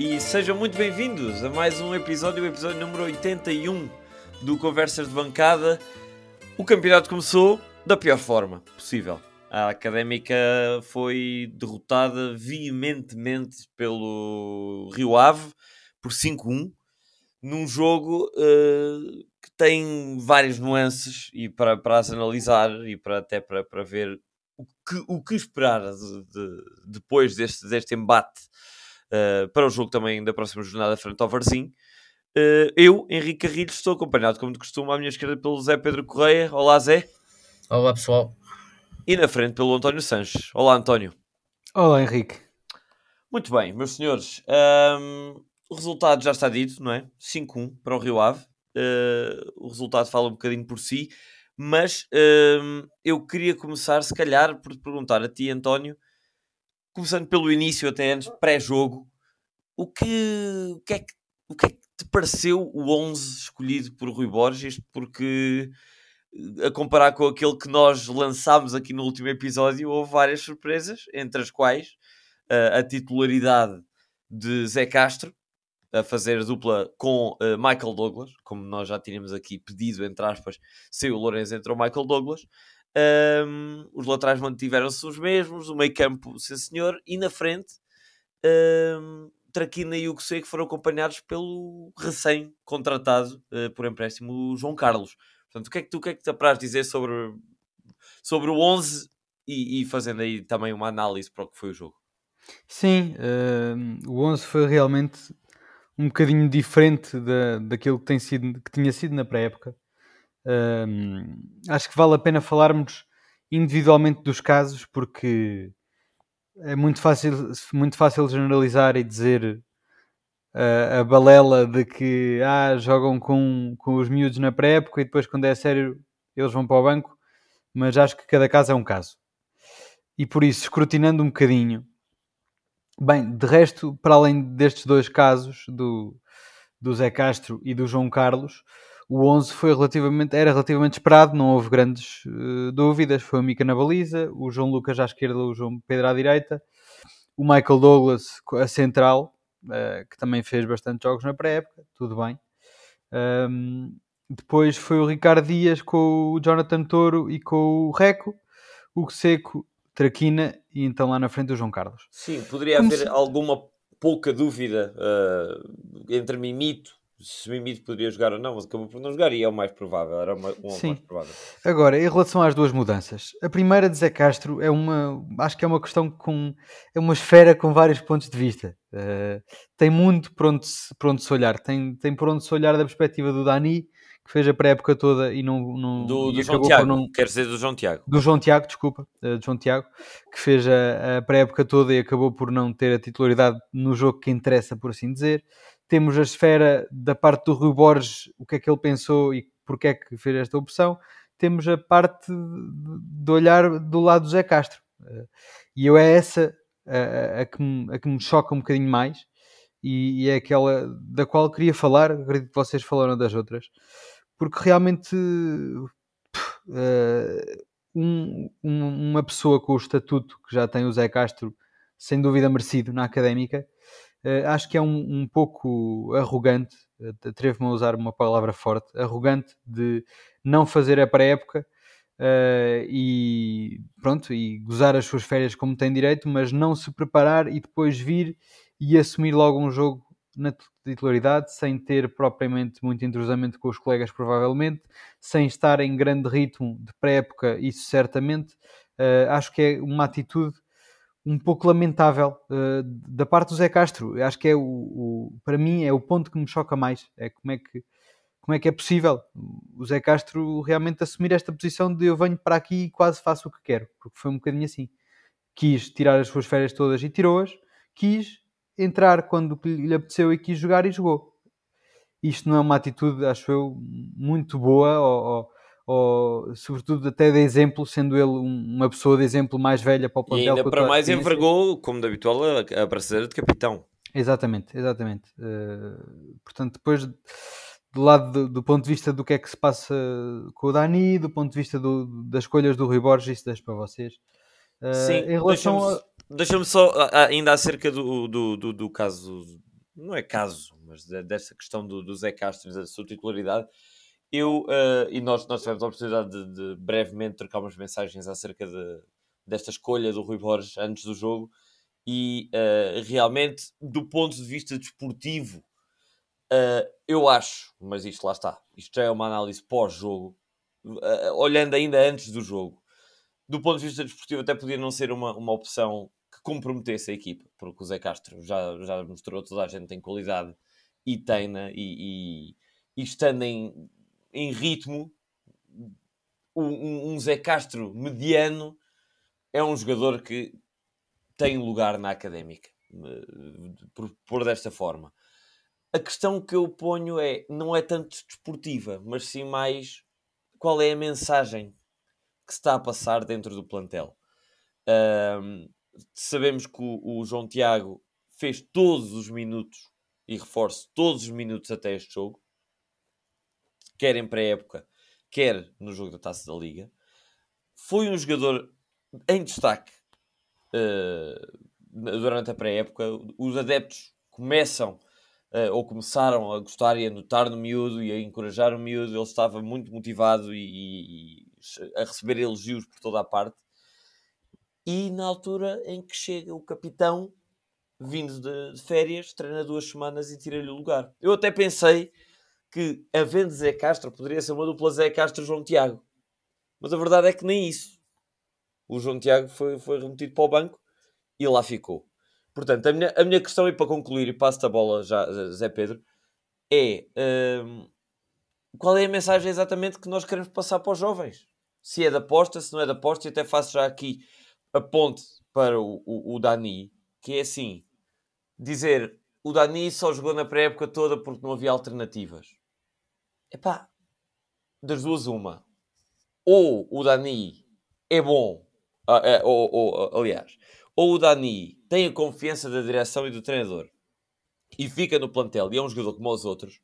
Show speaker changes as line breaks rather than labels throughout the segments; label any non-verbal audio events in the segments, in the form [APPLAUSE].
e sejam muito bem-vindos a mais um episódio, o episódio número 81 do Conversas de Bancada. O campeonato começou da pior forma possível. A Académica foi derrotada veementemente pelo Rio Ave por 5-1 num jogo uh, que tem várias nuances e para, para as analisar e para até para, para ver o que, o que esperar de, de, depois deste, deste embate uh, para o jogo também da próxima jornada frente ao Varzim. Uh, eu, Henrique Carrilho, estou acompanhado, como de costume, à minha esquerda pelo Zé Pedro Correia. Olá, Zé.
Olá, pessoal.
E na frente pelo António Sanches. Olá, António.
Olá, Henrique.
Muito bem, meus senhores. Um, o resultado já está dito, não é? 5-1 para o Rio Ave. Uh, o resultado fala um bocadinho por si, mas uh, eu queria começar, se calhar, por te perguntar a ti, António, começando pelo início, até antes, pré-jogo, o que, o, que é que, o que é que te pareceu o 11 escolhido por Rui Borges? Porque eh, a comparar com aquele que nós lançámos aqui no último episódio, houve várias surpresas, entre as quais uh, a titularidade de Zé Castro, a fazer dupla com uh, Michael Douglas, como nós já tínhamos aqui pedido, entre aspas, se o Lourenço entrou Michael Douglas. Um, os laterais mantiveram-se os mesmos, o meio campo, sim senhor, e na frente, um, Traquina e o que foram acompanhados pelo recém-contratado uh, por empréstimo João Carlos. Portanto, o que é que tu o que é que te apraz dizer sobre, sobre o 11 e, e, fazendo aí também uma análise para o que foi o jogo?
Sim, uh, o 11 foi realmente um bocadinho diferente da, daquilo que, tem sido, que tinha sido na pré-época. Um, acho que vale a pena falarmos individualmente dos casos, porque é muito fácil, muito fácil generalizar e dizer uh, a balela de que ah, jogam com, com os miúdos na pré-época e depois, quando é sério, eles vão para o banco. Mas acho que cada caso é um caso. E por isso, escrutinando um bocadinho, Bem, de resto, para além destes dois casos, do, do Zé Castro e do João Carlos, o 11 foi relativamente, era relativamente esperado, não houve grandes uh, dúvidas. Foi o Mica na baliza, o João Lucas à esquerda, o João Pedro à direita, o Michael Douglas a central, uh, que também fez bastante jogos na pré-época, tudo bem. Um, depois foi o Ricardo Dias com o Jonathan Toro e com o Reco, o Seco Traquina e então lá na frente o João Carlos.
Sim, poderia Como haver se... alguma pouca dúvida uh, entre Mimito, se Mimito poderia jogar ou não, mas acabou por não jogar e é o mais provável, era uma, um Sim. mais provável.
Agora, em relação às duas mudanças, a primeira de Zé Castro é uma, acho que é uma questão com, é uma esfera com vários pontos de vista. Uh, tem muito por onde, se, por onde se olhar, tem, tem por onde se olhar da perspectiva do Dani, que fez a pré-época toda e não. não
do,
do
João Tiago, não... quer dizer do João Tiago.
Do João Tiago, desculpa, uh, do João Tiago, que fez a, a pré-época toda e acabou por não ter a titularidade no jogo que interessa, por assim dizer. Temos a esfera da parte do Rui Borges, o que é que ele pensou e porque é que fez esta opção. Temos a parte de olhar do lado do Zé Castro. Uh, e eu é essa a, a, que me, a que me choca um bocadinho mais. E, e, é aquela da qual queria falar, acredito que vocês falaram das outras, porque realmente uh, um, um, uma pessoa com o estatuto que já tem o Zé Castro, sem dúvida merecido na académica, acho que é um, um pouco arrogante, atrevo-me a usar uma palavra forte, arrogante de não fazer a pré-época. Uh, e pronto, e gozar as suas férias como tem direito, mas não se preparar e depois vir e assumir logo um jogo na titularidade, sem ter propriamente muito entrosamento com os colegas, provavelmente, sem estar em grande ritmo de pré-época, isso certamente. Uh, acho que é uma atitude um pouco lamentável uh, da parte do Zé Castro. Acho que é o, o, para mim é o ponto que me choca mais. É como é que como é que é possível o Zé Castro realmente assumir esta posição de eu venho para aqui e quase faço o que quero, porque foi um bocadinho assim. Quis tirar as suas férias todas e tirou-as, quis entrar quando lhe apeteceu e quis jogar e jogou. Isto não é uma atitude, acho eu, muito boa, ou, ou, ou sobretudo até de exemplo, sendo ele uma pessoa de exemplo mais velha para o plantel.
E ainda para mais envergou, como de habitual, a, a braçadeira de capitão.
Exatamente, exatamente. Uh, portanto, depois do lado do, do, ponto de vista do que é que se passa com o Dani, do ponto de vista do, das escolhas do Rui Borges, isso deixo para vocês.
Uh, Sim, em relação a... Deixa-me só, ainda acerca do, do, do, do caso não é caso, mas dessa questão do, do Zé Castro da sua titularidade, eu uh, e nós, nós tivemos a oportunidade de, de, brevemente trocar umas mensagens acerca de, desta escolha do Rui Borges antes do jogo e uh, realmente, do ponto de vista desportivo, uh, eu acho, mas isto lá está, isto já é uma análise pós-jogo, olhando ainda antes do jogo, do ponto de vista desportivo, até podia não ser uma, uma opção que comprometesse a equipa, porque o Zé Castro já, já mostrou toda a gente tem qualidade e tem, né? e, e, e estando em, em ritmo, um, um Zé Castro mediano é um jogador que tem lugar na académica, por, por desta forma. A questão que eu ponho é, não é tanto desportiva, mas sim mais qual é a mensagem que se está a passar dentro do plantel. Um, sabemos que o, o, João Tiago fez todos os minutos, e reforço, todos os minutos até este jogo, quer em pré-época, quer no jogo da Taça da Liga. Foi um jogador em destaque uh, durante a pré-época. Os adeptos começam uh, ou começaram a gostar e a notar no miúdo e a encorajar o miúdo. Ele estava muito motivado e, e a receber elogios por toda a parte. E na altura em que chega o capitão, vindo de, de férias, treina duas semanas e tira-lhe o lugar. Eu até pensei que, havendo Zé Castro, poderia ser uma dupla Zé Castro-João Tiago. Mas a verdade é que nem isso. O João Tiago foi, foi remetido para o banco e lá ficou. Portanto, a minha, a minha questão, e para concluir, e passo a bola já, Zé Pedro, é hum, qual é a mensagem exatamente que nós queremos passar para os jovens? Se é da aposta, se não é da aposta, e até faço já aqui a ponte para o, o, o Dani, que é assim: dizer o Dani só jogou na pré-época toda porque não havia alternativas. Epá, das duas, uma. Ou o Dani é bom, ah, é, ou, aliás, ou o Dani tem a confiança da direção e do treinador e fica no plantel e é um jogador como os outros,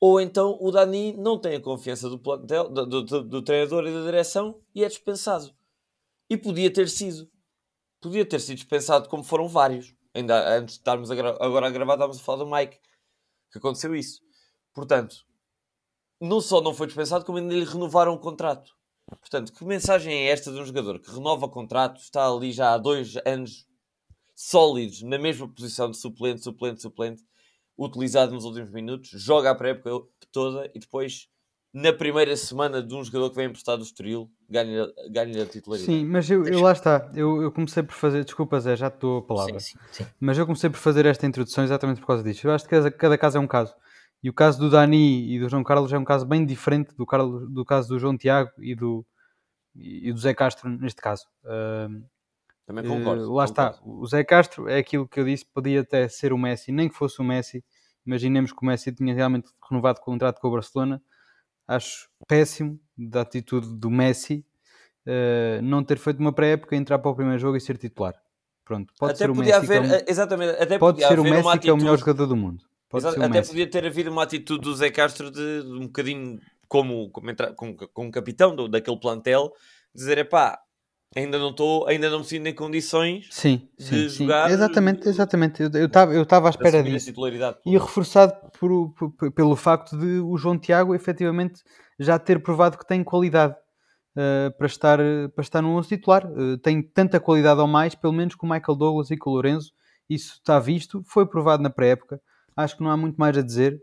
ou então o Dani não tem a confiança do, plantel, do, do, do, treinador e da direção e é dispensado. E podia ter sido. Podia ter sido dispensado como foram vários. Ainda antes de estarmos agora a gravar, estávamos a falar do Mike. Que aconteceu isso. Portanto, não só não foi dispensado, como ainda lhe renovaram o contrato. Portanto, que mensagem é esta de um jogador que renova o contrato, está ali já há dois anos sólidos, na mesma posição de suplente, suplente, suplente, utilizado nos últimos minutos, joga a pré-época toda e depois, na primeira semana de um jogador que vem emprestado do Estoril, ganha, ganha a titularidade.
Sim, mas eu, eu lá está, eu, eu, comecei por fazer, desculpa Zé, já te dou a palavra, sim, sim, sim. mas eu comecei por fazer esta introdução exatamente por causa disto. Eu acho que cada, cada caso é um caso. E o caso do Dani e do João Carlos é um caso bem diferente do, Carlos, do caso do João Tiago e do, e do Zé Castro neste caso. Uh,
Também concordo.
Uh, lá
concordo.
está. O Zé Castro é aquilo que eu disse, podia até ser o Messi, nem que fosse o Messi. Imaginemos que o Messi tinha realmente renovado o contrato com o Barcelona. Acho péssimo da atitude do Messi uh, não ter feito uma pré-época, entrar para o primeiro jogo e ser titular. Pronto, pode
até
ser o Messi.
Haver, é um, exatamente, até
pode ser o Messi que é o melhor jogador do mundo.
Exato, até podia ter havido uma atitude do Zé Castro de, de um bocadinho como, como, entra, como, como capitão do, daquele plantel, dizer, é pá, ainda não estou, ainda não me sinto em condições
sim,
de
sim,
jogar.
Sim. Exatamente, exatamente. Eu estava eu eu à espera disso. E reforçado por, por, pelo facto de o João Tiago efetivamente já ter provado que tem qualidade. Uh, para, estar, para estar no 11 titular, uh, tem tanta qualidade ou mais, pelo menos com o Michael Douglas e com o Lorenzo, isso está visto, foi provado na pré-época, acho que não há muito mais a dizer.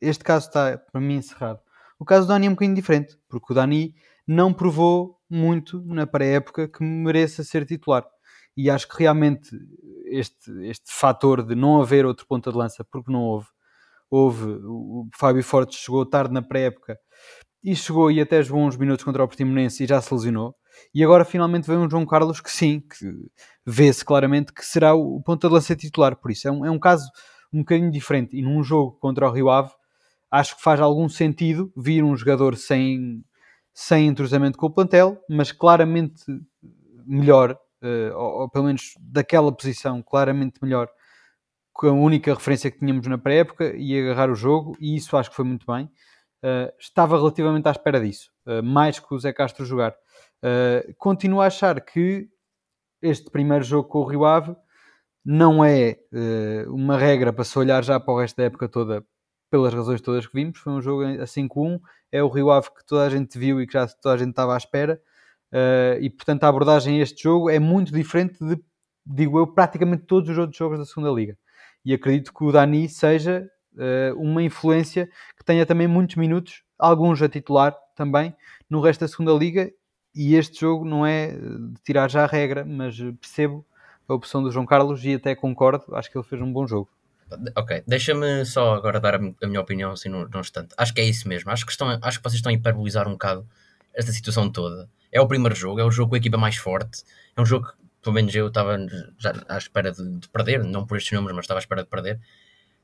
Este caso está, para mim, encerrado. O caso do Dani é um bocadinho diferente, porque o Dani não provou muito na pré-época que mereça ser titular. E acho que realmente este, este fator de não haver outro ponta de lança, porque não houve, houve, o Fábio Fortes chegou tarde na pré-época e chegou e até jogou uns minutos contra o Portimonense e já se lesionou. E agora finalmente vem um João Carlos que sim, que vê-se claramente que será o ponta de lança titular. Por isso é um, é um caso um bocadinho diferente. E num jogo contra o Rio Ave, acho que faz algum sentido vir um jogador sem, sem entrosamento com o plantel, mas claramente melhor, uh, ou, ou, pelo menos daquela posição, claramente melhor com a única referência que tínhamos na pré-época e agarrar o jogo, e isso acho que foi muito bem. Uh, estava relativamente à espera disso, uh, mais que o Zé Castro jogar. continuo a achar que este primeiro jogo com o Rio Ave não é uh, uma regra para se olhar já para o resto da época toda, pelas razões todas que vimos. Foi um jogo a 5-1, é o Rio Ave que toda a gente viu e que já toda a gente estava à espera. Uh, e portanto, a abordagem a este jogo é muito diferente de, digo eu, praticamente todos os outros jogos da segunda Liga. E acredito que o Dani seja uh, uma influência que tenha também muitos minutos, alguns a titular também, no resto da segunda Liga. E este jogo não é de tirar já a regra, mas percebo a opção do João Carlos e até concordo, acho que ele fez um bom jogo.
Ok, deixa-me só agora dar a, minha opinião assim num, num instante. Acho que é isso mesmo. Acho que, estão, acho que vocês estão a hiperbolizar um bocado esta situação toda. É o primeiro jogo, é o jogo com a equipa mais forte. É um jogo que, pelo menos eu estava à espera de, de perder, não por estes números, mas estava à espera de perder.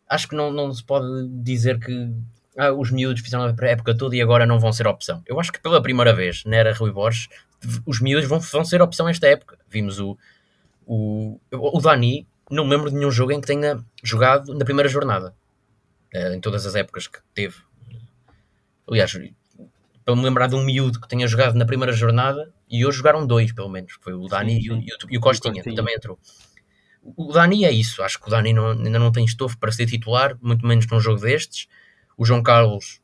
Acho que não, não se pode dizer que ah, os miúdos fizeram a época toda e agora não vão ser opção. Eu acho que pela primeira vez na era Rui Borges, os miúdos vão, vão ser opção esta época. Vimos o, o, o Dani, não me lembro de nenhum jogo em que tenha jogado na primeira jornada, uh, em todas as épocas que teve. Aliás, para me lembrar de um miúdo que tenha jogado na primeira jornada, e hoje jogaram dois, pelo menos, foi o Dani sim, sim. E, o, e, o, Costinha, que também entrou. O Dani é isso, acho que o Dani não, ainda não tem estofo para ser titular, muito menos num jogo destes. O João Carlos,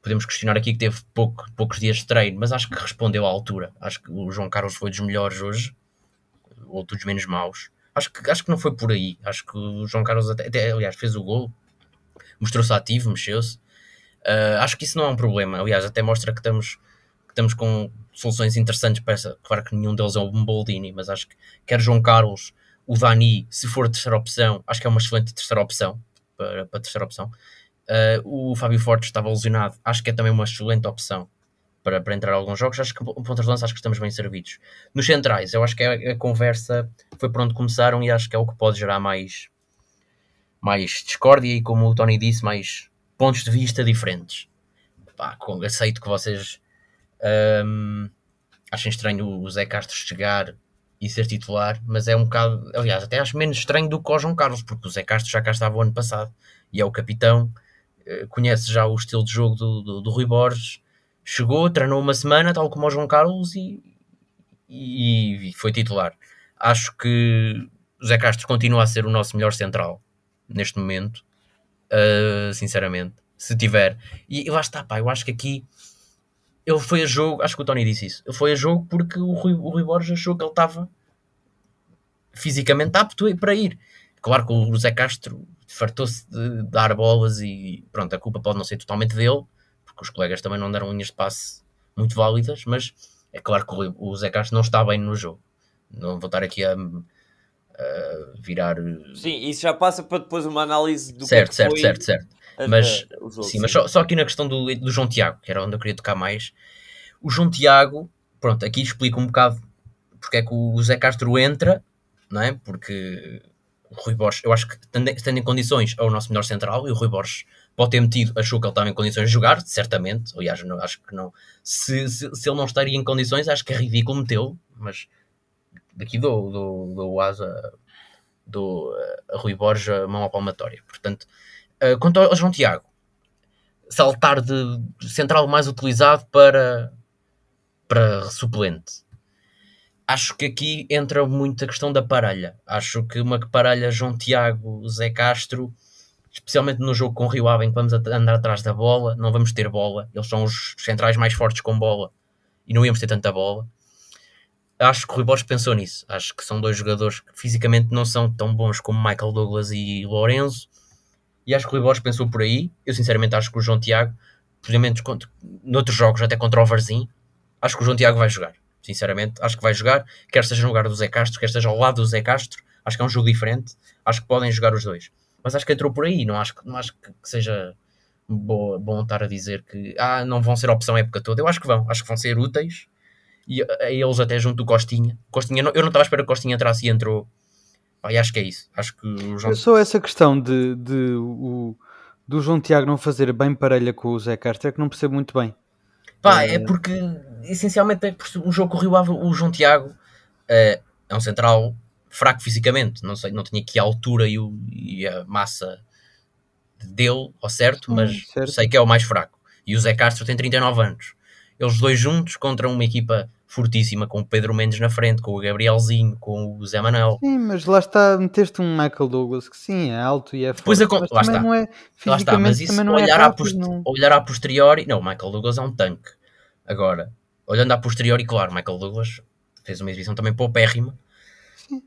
podemos questionar aqui que teve pouco, poucos dias de treino, mas acho que respondeu à altura. Acho que o João Carlos foi dos melhores hoje ou dos menos maus. Acho que, acho que não foi por aí. Acho que o João Carlos, até, até aliás, fez o gol, mostrou-se ativo, mexeu-se. Uh, acho que isso não é um problema. Aliás, até mostra que estamos, que estamos com soluções interessantes para essa. Claro que nenhum deles é um Boldini, mas acho que quer João Carlos, o Dani, se for terceira opção, acho que é uma excelente terceira opção para, para terceira opção. Uh, o Fábio Fortes estava lesionado, acho que é também uma excelente opção para, para entrar alguns jogos, acho que o ponto de lança acho que estamos bem servidos. Nos centrais, eu acho que a, a, conversa foi por onde começaram e acho que é o que pode gerar mais, mais discórdia e, como o Tony disse, mais pontos de vista diferentes. Pá, com, aceito que vocês um, achem estranho o Zé Castro chegar e ser titular, mas é um bocado, aliás, até acho menos estranho do que o João Carlos, porque o Zé Castro já cá estava o ano passado e é o capitão, eh, conhece já o estilo de jogo do, do, do Rui Borges chegou, treinou uma semana, tal como o João Carlos, e, e, e foi titular. Acho que o Zé Castro continua a ser o nosso melhor central neste momento, uh, sinceramente. Se tiver, e está, pá, eu acho que aqui ele foi a jogo, acho que o Tony disse isso. Ele foi a jogo porque o Rui, o Rui Borges achou que ele estava fisicamente apto para ir. Claro que o Zé Castro fartou-se de dar bolas e pronto, a culpa pode não ser totalmente dele, porque os colegas também não deram linhas de passe muito válidas, mas é claro que o Zé Castro não está bem no jogo. Não vou estar aqui a, a virar.
Sim, isso já passa para depois uma análise do
certo, que certo, certo, certo, certo. Mas, jogo, sim, sim, mas só, só, aqui na questão do, do João Tiago, que era onde eu queria tocar mais. O João Tiago, pronto, aqui explica um bocado porque é que o Zé Castro entra, não é? Porque o Rui Borges, eu acho que tendo, em condições, é o nosso melhor central e o Rui Borges pode ter metido, achou que ele estava em condições de jogar, certamente. Aliás, não, acho que não. Se, se, se, ele não estaria em condições, acho que é ridículo metê-lo, mas daqui dou, dou, dou asa do a Rui Borges mão à palmatória. Portanto, uh, quanto ao João Tiago, saltar de central mais utilizado para, para suplente. Acho que aqui entra muito a questão da parelha. Acho que uma parelha João Tiago, Zé Castro especialmente no jogo com o Rio Ave, em que vamos andar atrás da bola, não vamos ter bola, eles são os centrais mais fortes com bola e não íamos ter tanta bola. Acho que o Rui Borges pensou nisso. Acho que são dois jogadores que fisicamente não são tão bons como Michael Douglas e Lorenzo. E acho que o Rui Borges pensou por aí. Eu sinceramente acho que o João Tiago, possivelmente noutros jogos, até contra o Varzim, acho que o João Tiago vai jogar. Sinceramente, acho que vai jogar. Quer seja no lugar do Zé Castro, quer seja ao lado do Zé Castro. Acho que é um jogo diferente. Acho que podem jogar os dois mas acho que entrou por aí. Não acho, não acho que seja boa, bom estar a dizer que ah, não vão ser opção a época toda. Eu acho que vão, acho que vão ser úteis e a, eles até junto do Costinha. Costinha eu não estava a esperar que o Costinha entrasse e entrou. e acho que é isso. Acho que o
João... Só essa questão de, de o, do João Tiago não fazer bem parelha com o Zé Castro é que não percebo muito bem.
Pá, é, é porque essencialmente é um jogo que o Rio Ave, o João Tiago é, é um central fraco fisicamente, não sei, não tinha aqui a altura e, o, e a massa dele, ao certo, mas hum, certo. sei que é o mais fraco. E o Zé Castro tem 39 anos. Eles dois juntos contra uma equipa fortíssima, com o Pedro Mendes na frente, com o Gabrielzinho, com o Zé Manuel.
Sim, mas lá está, meteste um Michael Douglas que sim, é alto e é forte,
a con-
mas
lá está.
não é
Lá está, mas isso
também não é
olhar, à
rápido,
post-
não-
olhar posteriori, não, o Michael Douglas é um tanque. Agora, olhando à posteriori, claro, Michael Douglas fez uma exibição também paupérrima.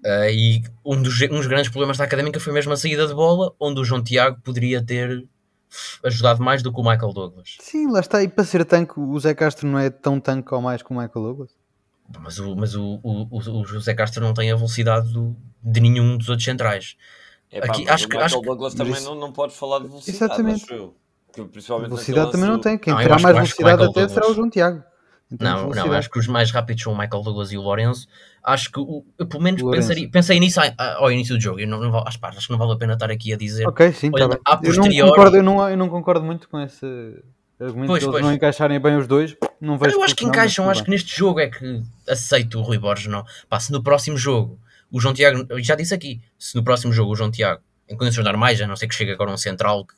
Ah, e um dos, um dos grandes problemas da académica foi mesmo a saída de bola, onde o João Tiago poderia ter ajudado mais do que o Michael Douglas.
Sim, lá está, e para ser tanque, o Zé Castro não é tão tanque ou mais como o Michael Douglas.
Mas o, mas o, o, o, o José Castro não tem a velocidade do- de nenhum dos outros centrais.
Epá,
Aqui,
mas
acho
o
que-
Michael
acho que-
Douglas
mas
também
isso-
não, não podes falar de velocidade,
Exatamente.
acho eu. Que, principalmente
Velocidade também não tem. Quem
Não,
terá mais
que
velocidade até será o
Douglas-
João Tiago. De
Não, não, acho que os mais rápidos são o Michael Douglas e o Lourenço. Acho que, o- eu pelo menos pensaria, pensei nisso ao início do jogo. Eu não, não, acho, pá, acho que não vale a pena estar aqui a dizer.
Ok, sim, tá bem.
à
Eu não, concordo, eu, não, eu não concordo muito com esse argumento
Pois, pois.
não encaixarem bem os dois. Não vejo
eu acho que encaixam, acho que neste jogo é que aceito o Rui Borges. Não. Pá, se no próximo jogo o João Tiago, já disse aqui, se no próximo jogo o João Tiago, em condições normais, a não ser que chegue agora um central que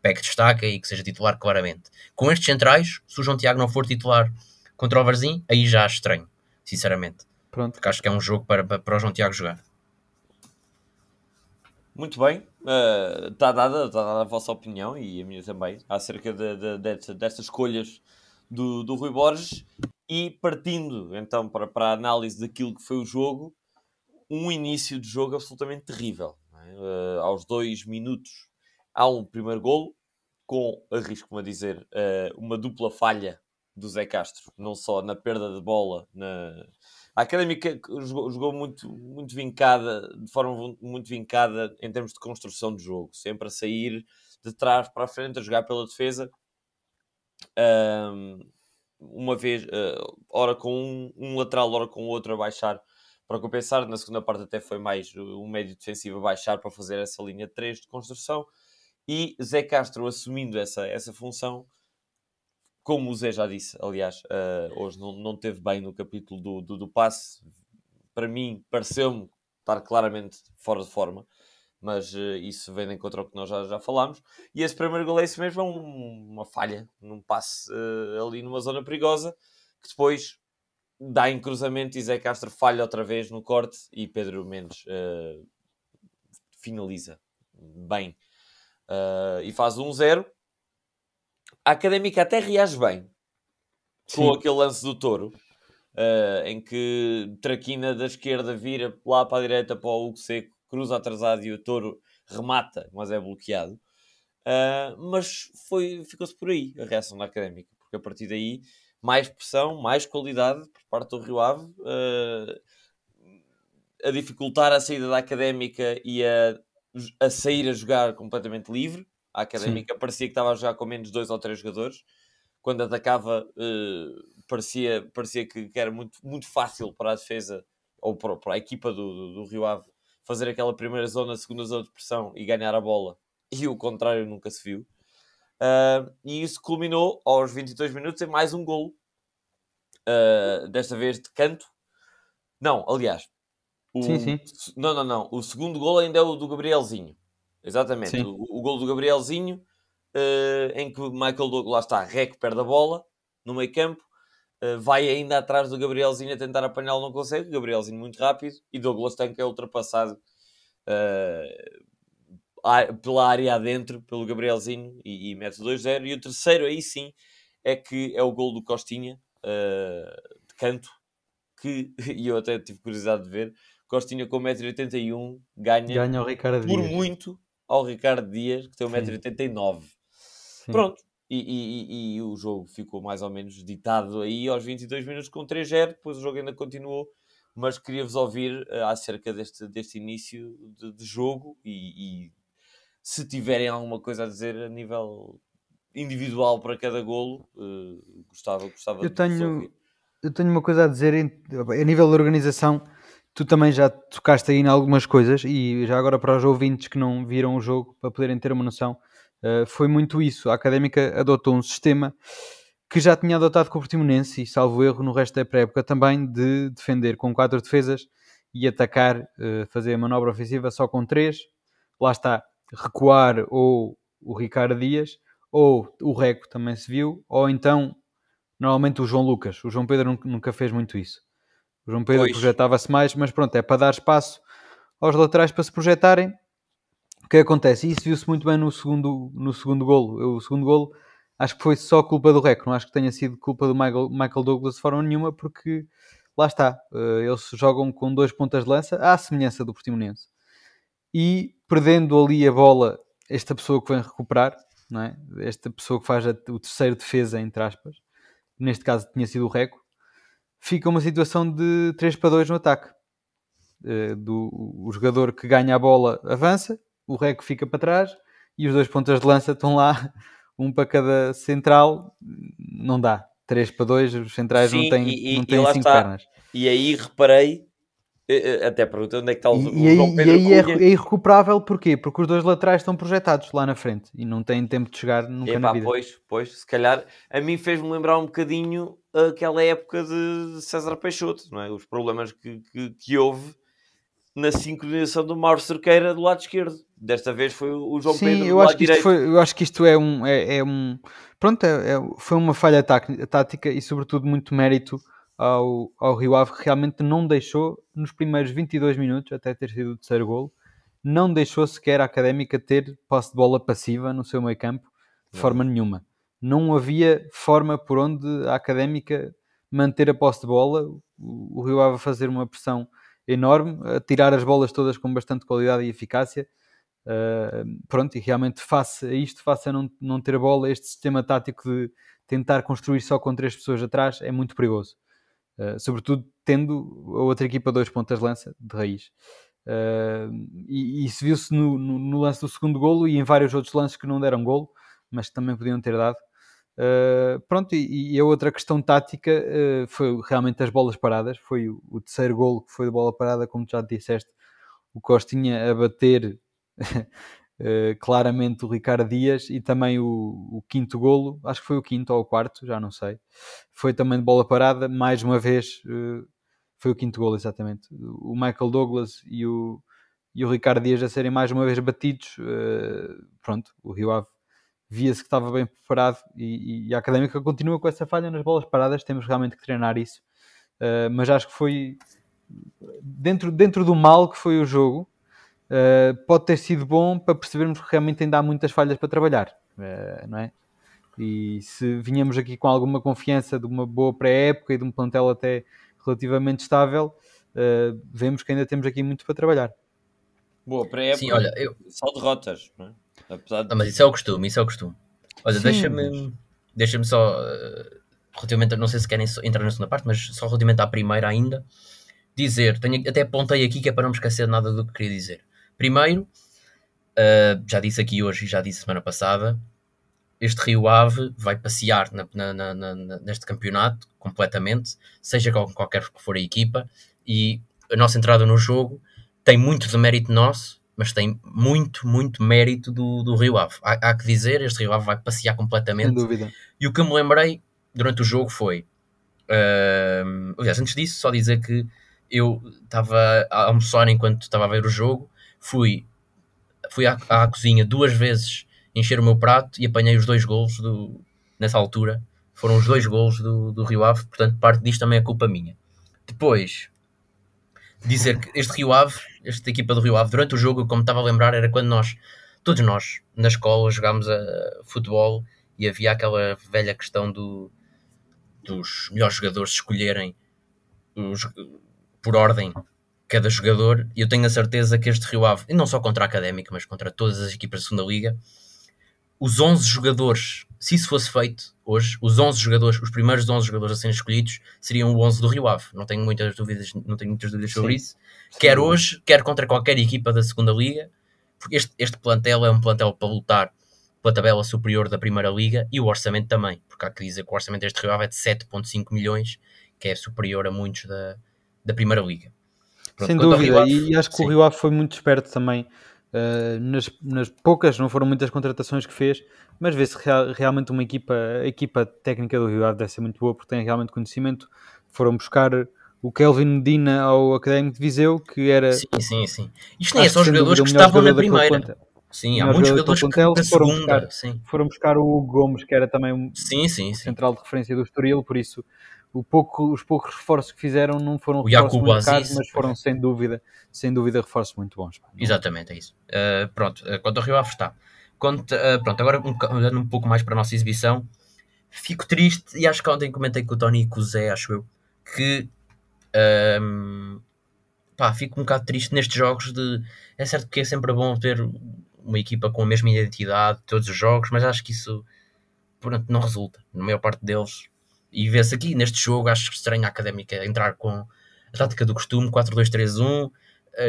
pegue destaca e que seja titular claramente. Com estes centrais, se o João Tiago não for titular contra o Varzim, aí já acho estranho, sinceramente.
Pronto.
Porque acho que é um jogo para, para, para o João Tiago jogar.
Muito bem, está dada, tá dada a vossa opinião e a minha também acerca de, de, desta- destas escolhas do, do Rui Borges e partindo então para, para a análise daquilo que foi o jogo, um início de jogo absolutamente terrível. não é? Eh, aos dois minutos há um primeiro golo com, arrisco-me a dizer, eh, uma dupla falha do Zé Castro, não só na perda de bola, na, a Académica jogou, jogou muito, muito vincada, de forma muito vincada em termos de construção de jogo, sempre a sair de trás para a frente, a jogar pela defesa. Ahm, uma vez, ah, ora com um, um lateral, ora com o outro a baixar para compensar. Na segunda parte, até foi mais um médio defensivo a baixar para fazer essa linha 3 de construção. E Zé Castro assumindo essa, essa função, como o Zé já disse, aliás, eh, hoje não, não teve bem no capítulo do, do, do passe. Para mim, pareceu-me estar claramente fora de forma, mas eh, isso vem de encontro ao que nós já, já falámos. E esse primeiro gol é isso mesmo, é um- uma falha num passe eh, ali numa zona perigosa, que depois dá em cruzamento e Zé Castro falha outra vez no corte e Pedro Mendes finaliza bem e faz 1-0. A Académica até reage bem com
Sim.
aquele lance do touro, eh, em que Traquina da esquerda vira lá para a direita para o Hugo Seco, cruza atrasado e o touro remata, mas é bloqueado. Ah, mas foi, ficou-se por aí a reação da Académica, porque a partir daí mais pressão, mais qualidade por parte do Rio Ave, ah, a dificultar a saída da Académica e a, a sair a jogar completamente livre. A Académica parecia que estava a jogar com menos dois ou três jogadores. Quando atacava, eh, parecia, parecia que, que era muito, muito fácil para a defesa ou para, para a equipa do, do, do Rio Ave fazer aquela primeira zona, segunda zona de pressão e ganhar a bola. E o contrário nunca se viu. Ah, e isso culminou aos 22 minutos em mais um golo. Ah, desta vez de canto. Não, aliás. O,
Sim, sim.
Não, não, não. O segundo golo ainda é o do Gabrielzinho. Exatamente.
Sim.
O, o golo do Gabrielzinho, eh, em que Michael Douglas, lá está, Reco perde a bola no meio campo, eh, vai ainda atrás do Gabrielzinho a tentar apanhá-lo, não consegue. Gabrielzinho muito rápido e Douglas Tanque é ultrapassado a- pela área adentro pelo Gabrielzinho e, e mete 2-0. E o terceiro, aí sim, é que é o gol do Costinha de canto. Que, [LAUGHS] e eu até tive curiosidade de ver, Costinha com 1,81m ganha
Ganha o Ricardo
por
Dias.
muito ao Ricardo Dias, que tem
Sim.
1,89m.
Sim.
Pronto. E, e- e- e o jogo ficou mais ou menos ditado aí aos 22 minutos com 3-0. Depois o jogo ainda continuou. Mas queria-vos ouvir eh, acerca deste, deste início de, de jogo e, e se tiverem alguma coisa a dizer a nível individual para cada golo, eh, gostava, gostava
Eu
de
tenho-
ouvir.
eu tenho uma coisa a dizer em- a nível de organização. Tu também já tocaste aí em algumas coisas e já agora para os ouvintes que não viram o jogo para poderem ter uma noção, eh, foi muito isso. A Académica adotou um sistema que já tinha adotado com o Portimonense e, salvo erro, no resto da pré-época também de defender com quatro defesas e atacar, eh, fazer a manobra ofensiva só com três. Lá está, recuar ou o Ricardo Dias ou o Reco também se viu, ou então normalmente o João Lucas. O João Pedro nunca fez muito isso. O João Pedro projetava-se mais, mas pronto, é para dar espaço aos laterais para se projetarem. O que acontece? E isso viu-se muito bem no segundo, no segundo golo. Eu, o segundo golo acho que foi só culpa do Rec, não acho que tenha sido culpa do Michael, Michael Douglas de forma nenhuma, porque lá está, eh, eles jogam com dois pontas de lança, à semelhança do Portimonense. E perdendo ali a bola, esta pessoa que vem recuperar, não é? esta pessoa que faz o terceiro defesa, entre aspas, neste caso tinha sido o Reco, fica uma situação de 3 para 2 no ataque. Eh, do, o jogador que ganha a bola avança, o Reco fica para trás e os dois pontas de lança estão lá, [LAUGHS] um para cada central, não dá. 3 para 2, os centrais
Sim,
não têm,
e- e-
não
e
têm
lá
cinco
está.
pernas.
E aí reparei, até perguntei onde é que está o,
E, e aí,
João
e
Pedro
aí é, é irrecuperável porquê? Porque os dois laterais estão projetados lá na frente e não têm tempo de chegar nunca na vida.
pois, pois, se calhar a mim fez-me lembrar um bocadinho aquela época de César Peixoto, não é? Os problemas que, que, que houve na sincronização do Mauro Cerqueira do lado esquerdo. Desta vez foi o João
Sim,
Pedro do
eu
lado
acho, que isto
direito.
foi, eu acho que isto é um. É, é um pronto, é- é- foi uma falha tática e, sobretudo, muito mérito ao, ao Rio Ave, que realmente não deixou, nos primeiros 22 minutos, até ter sido o terceiro golo, não deixou sequer a académica ter posse de bola passiva no seu meio campo, de forma nenhuma. Não havia forma por onde a académica manter a posse de bola, o, o Rio Ave a fazer uma pressão enorme, a tirar as bolas todas com bastante qualidade e eficácia. Uh, pronto, e realmente face a isto, face a não, não ter a bola, este sistema tático de tentar construir só com três pessoas atrás é muito perigoso. Uh, sobretudo tendo a outra equipa dois pontas de lança de raiz. Uh, e, isso viu-se no, no- no lance do segundo golo e em vários outros lances que não deram golo, mas que também podiam ter dado. Uh, pronto, e, e a outra questão tática foi realmente as bolas paradas. Foi o, o terceiro golo que foi de bola parada, como já disseste, o Costinha a bater [LAUGHS] eh, claramente o Ricardo Dias e também o, o quinto golo, acho que foi o quinto ou o quarto, já não sei, foi também de bola parada, mais uma vez eh, foi o quinto golo, exatamente. O Michael Douglas e o, e o Ricardo Dias a serem mais uma vez batidos, eh, pronto, o Rio Ave via-se que estava bem preparado e, e a Académica continua com essa falha nas bolas paradas, temos realmente que treinar isso, mas acho que foi dentro, dentro do mal que foi o jogo, Uh, pode ter sido bom para percebermos que realmente ainda há muitas falhas para trabalhar, uh, não é? E se vinhamos aqui com alguma confiança de uma boa pré-época e de um plantel até relativamente estável, uh, vemos que ainda temos aqui muito para trabalhar.
Boa, para a época,
Sim, olha, eu,
só derrotas, não é? Apesar de...
Não, mas isso é o costume, isso é o costume. Olha, deixa-me deixa só, relativamente, não sei se querem entrar na segunda parte, mas só relativamente à primeira ainda, dizer, tenho, até apontei aqui que é para não me esquecer de nada do que queria dizer. Primeiro, eh, já disse aqui hoje e já disse semana passada, este Rio Ave vai passear na- na- na- neste campeonato completamente, seja com qualquer que for a equipa, e a nossa entrada no jogo tem muito de mérito nosso, mas tem muito, muito mérito do, do Rio Ave. Há, há que dizer, este Rio Ave vai passear
Sem
completamente.
dúvida.
E o que eu me lembrei durante o jogo foi. ahm, aliás, antes disso, só dizer que eu estava a almoçar enquanto estava a ver o jogo, fui, fui à, à cozinha duas vezes encher o meu prato e apanhei os dois golos do, nessa altura. Foram os dois golos do, do Rio Ave, portanto, parte disto também é culpa minha. Depois, dizer que este Rio Ave, esta equipa do Rio Ave, durante o jogo, como estava a lembrar, era quando nós, todos nós, na escola, jogámos a futebol e havia aquela velha questão do, dos melhores jogadores escolherem os- por ordem cada jogador. E eu tenho a certeza que este Rio Ave, e não só contra a Académica, mas contra todas as equipas da segunda Liga, os 11 jogadores, se isso fosse feito hoje, os 11 jogadores, os primeiros 11 jogadores a serem escolhidos seriam o 11 do Rio Ave. Não tenho muitas dúvidas, não tenho muitas dúvidas sobre
Sim.
isso. Quer hoje, quer contra qualquer equipa da segunda Liga, porque este, este plantel é um plantel para lutar pela tabela superior da Primeira Liga e o orçamento também, porque há que dizer que o orçamento deste Rio Ave é de 7,5 milhões, que é superior a muitos da, da Primeira Liga. Pronto,
Sem dúvida, e acho que
sim.
o Rio Ave foi muito esperto também uh, nas, nas poucas, não foram muitas contratações que fez, mas vê-se real- realmente uma equipa, a equipa técnica do Rio Ave deve ser muito boa porque tem realmente conhecimento. Foram buscar o Kelvin Medina ao Académico de Viseu, que era
Sim, sim, sim. Isto nem é
sem
jogadores que estavam na
jogador daquele
primeira. Sim, há muitos jogadores que
foram segunda, buscar, sim. foram buscar o Hugo Gomes, que era também um
sim, sim,
central de referência do Estoril, por isso pouco, os poucos reforços que fizeram não foram o reforços muito caros, mas foram sem dúvida, sem dúvida reforços muito bons.
Exatamente, é isso. Uh, pronto, uh, quanto ao Rio Ave está. Quanto, uh, pronto, agora um, olhando um pouco mais para a nossa exibição, fico triste, e acho que ontem comentei com o Tony e com o Zé, acho eu, que um, pá, fico um bocado triste nestes jogos de é certo que é sempre bom ter uma equipa com a mesma identidade todos os jogos, mas acho que isso pronto, não resulta, na maior parte deles e vê-se aqui neste jogo, acho estranho a Académica entrar com a tática do costume, 4-2-3-1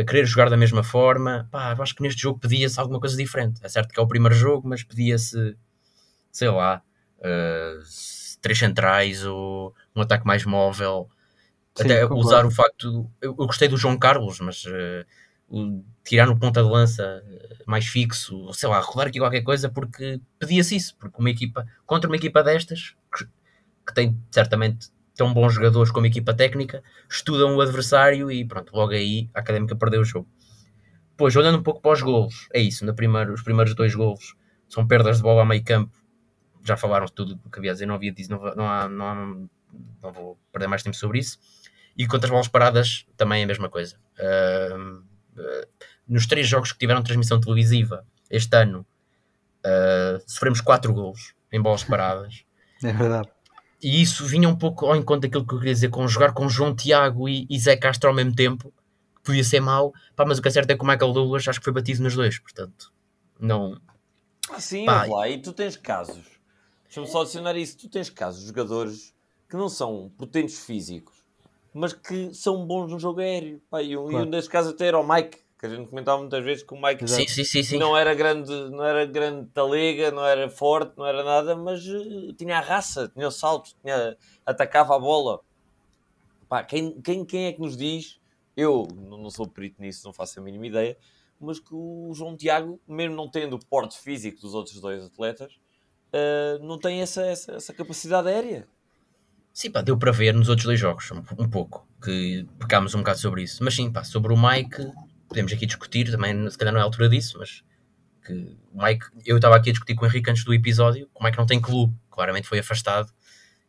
querer jogar da mesma forma, pá, acho que neste jogo pedia-se alguma coisa diferente, é certo que é o primeiro jogo, mas pedia-se sei lá uh, três centrais ou um ataque mais móvel Sim, até concordo. usar o facto. Eu, eu, gostei do João Carlos, mas uh, o, tirar no ponta de lança mais fixo, sei lá, rodar aqui qualquer coisa, porque pedia-se isso, porque uma equipa contra uma equipa destas que, tem certamente tão bons jogadores como equipa técnica, estudam o adversário e pronto, logo aí a académica perdeu o jogo. Depois, olhando um pouco para os golos, é isso, no primeiro, os primeiros dois golos são perdas de bola a meio campo, já falaram tudo o que havia a dizer, não havia disso, não, não, há, não, há, não vou perder mais tempo sobre isso e contra as bolas paradas também é a mesma coisa. Uh, uh, nos três jogos que tiveram transmissão televisiva este ano, uh, sofremos quatro gols em bolas paradas.
É verdade.
E isso vinha um pouco ao encontro daquilo que eu queria dizer com jogar com João Tiago e, e Zé Castro ao mesmo tempo, que podia ser mau, pá, mas o que é certo é que o Michael Douglas acho que foi batido nos dois, portanto, não.
Ah, sim, pá, lá, e tu tens casos, deixa-me só adicionar isso, tu tens casos de jogadores que não são potentes físicos, mas que são bons no jogo aéreo. Pá, e, um, claro. e um desses casos até era o Mike, que a gente comentava muitas vezes que o Mike
sim, sim, sim,
não era grande, não era grande talega, não era forte, não era nada, mas uh, tinha a raça, tinha o salto, tinha, atacava a bola. Pá, quem, quem, quem é que nos diz? Eu não sou perito nisso, não faço a mínima ideia, mas que o João Tiago, mesmo não tendo o porte físico dos outros dois atletas, uh, não tem essa, essa, essa capacidade aérea.
Sim, pá, deu para ver nos outros dois jogos, um, um, pouco, que pecámos um bocado sobre isso. Mas sim, pá, sobre o Mike, podemos aqui discutir, também se calhar não é a altura disso, mas que o Mike, eu estava aqui a discutir com o Henrique antes do episódio, o Mike não tem clube, claramente foi afastado,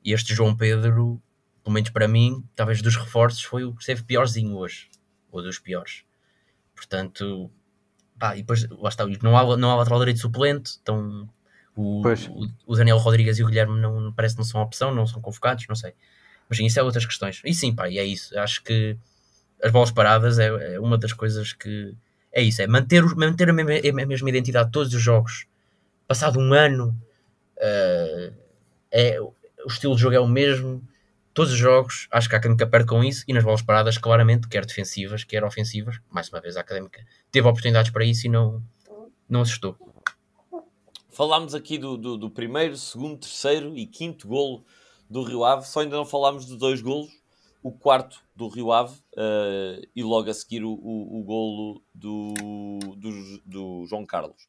e este João Pedro, pelo menos para mim, talvez dos reforços, foi o que esteve piorzinho hoje, ou dos piores. Portanto, pá, e depois, lá está, não há, não há lateral direito suplente, então o, o, o, Daniel Rodrigues e o Guilherme não, parece que não são opção, não são convocados, não sei. Mas sim, isso é outras questões. E sim, pá, e é isso. Acho que as bolas paradas é, é uma das coisas que. É isso, é manter, manter a, mesma, a mesma identidade de todos os jogos. Passado um ano, uh, é, o estilo de jogo é o mesmo. Todos os jogos, acho que a Académica perde com isso. E nas bolas paradas, claramente, quer defensivas, quer ofensivas. Mais uma vez, a Académica teve oportunidades para isso e não, não assustou.
Falámos aqui do, do, do, primeiro, segundo, terceiro e quinto golo do Rio Ave, só ainda não falámos de dois golos. O quarto do Rio Ave uh, e logo a seguir o, o, o golo do, do, do, João Carlos.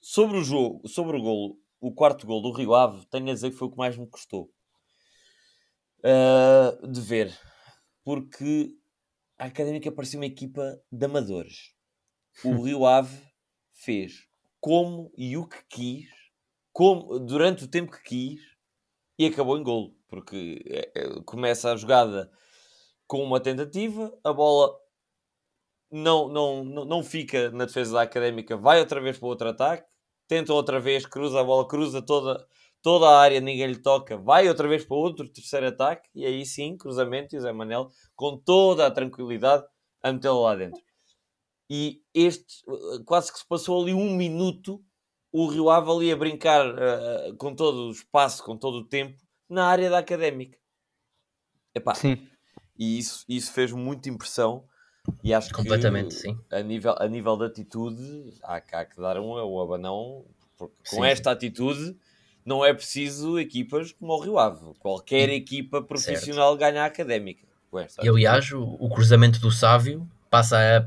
Sobre o jogo, sobre o golo, o quarto golo do Rio Ave, tenho a dizer que foi o que mais me custou uh, de ver, porque a Académica parecia uma equipa de amadores. O [LAUGHS] Rio Ave fez como e o que quis, como, durante o tempo que quis, e acabou em golo. Porque é, é, começa a jogada com uma tentativa, a bola não, não, não, fica na defesa da Académica, vai outra vez para outro ataque, tenta outra vez, cruza a bola, cruza toda, toda a área, ninguém lhe toca, vai outra vez para outro terceiro ataque, e aí sim, cruzamento, e o Zé Manel, com toda a tranquilidade, a metê-lo lá dentro. E este, quase que se passou ali um minuto, o Rio Ave ali a brincar uh, com todo o espaço, com todo o tempo, na área da académica. Epá, sim. E isso, isso fez muita impressão. E acho
Completamente,
que
sim.
A nível, a nível de atitude, há, há que dar um, um abanão, porque com sim. esta atitude não é preciso equipas como o Rio Ave. Qualquer equipa profissional certo. ganha a académica.
E aliás, o, o cruzamento do Sávio passa a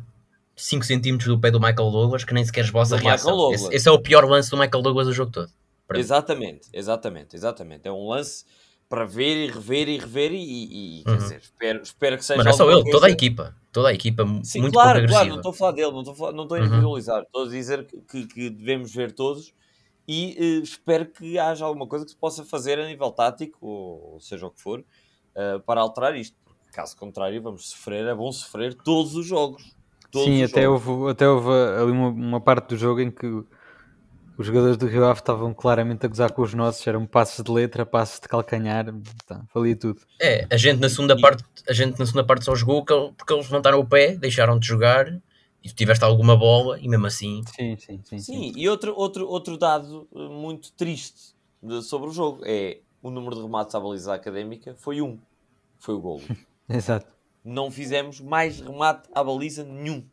5 cm do pé do Michael Douglas que nem sequer esboça a reação. Esse, esse, é o pior lance do Michael Douglas do jogo todo.
Exatamente, exatamente, exatamente. É um lance para ver e rever e rever e, e uhum. quer dizer, espero, espero que seja.
Mas não é só ele, toda a equipa. toda a equipa
Sim,
muito
claro,
agressiva.
claro, não estou a falar dele, não estou a, não estou a
Uhum.
individualizar, estou a dizer que, que- devemos ver todos e eh, espero que haja alguma coisa que se possa fazer a nível tático, ou, ou seja o que for, eh, para alterar isto. Porque, caso contrário, vamos sofrer, é bom sofrer todos os jogos. Todos
Sim,
os
até
jogos.
houve, até houve ali uma, uma parte do jogo em que os jogadores do Rio Ave estavam claramente a gozar com os nossos, eram passos de letra, passos de calcanhar, tá, valia tudo.
É, a gente na segunda parte, a gente na segunda parte só jogou porque eles levantaram o pé, deixaram de jogar e tu tiveste alguma bola e mesmo assim,
Sim, sim, sim.
Sim, e outro, outro, outro dado eh, muito triste de- sobre o jogo é o número de remates à baliza académica foi um, foi o golo. [LAUGHS]
Exato.
Não fizemos mais remate à baliza nenhum.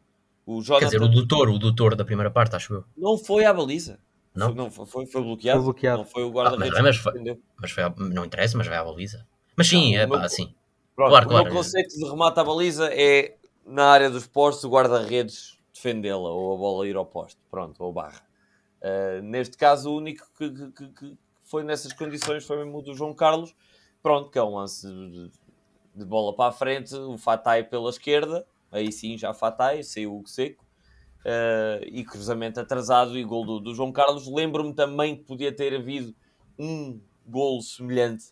O
quer
Jonathan
dizer, o doutor, o doutor da primeira parte, acho eu.
não foi à baliza.
Não?
Foi, não, foi, foi, bloqueado.
Foi bloqueado.
Não foi o
Ah, mas,
guarda-redes
mas
que
foi-
defendeu.
mas foi não interessa, mas vai à baliza. Mas sim,
Não,
é
o meu-
pá, sim.
Pronto,
Claro,
o
claro.
meu conceito de remate à baliza é na área dos postos o guarda-redes defendê-la ou a bola ir ao poste. Pronto, ou barra. Uh, neste caso, o único que, que- que- que foi nessas condições foi mesmo o do João Carlos. Pronto, que é um lance de, de bola para a frente, o Fatai pela esquerda. Aí sim, já Fatai, saiu o seco. Uh, e cruzamento atrasado e gol do, do João Carlos. Lembro-me também que podia ter havido um gol semelhante,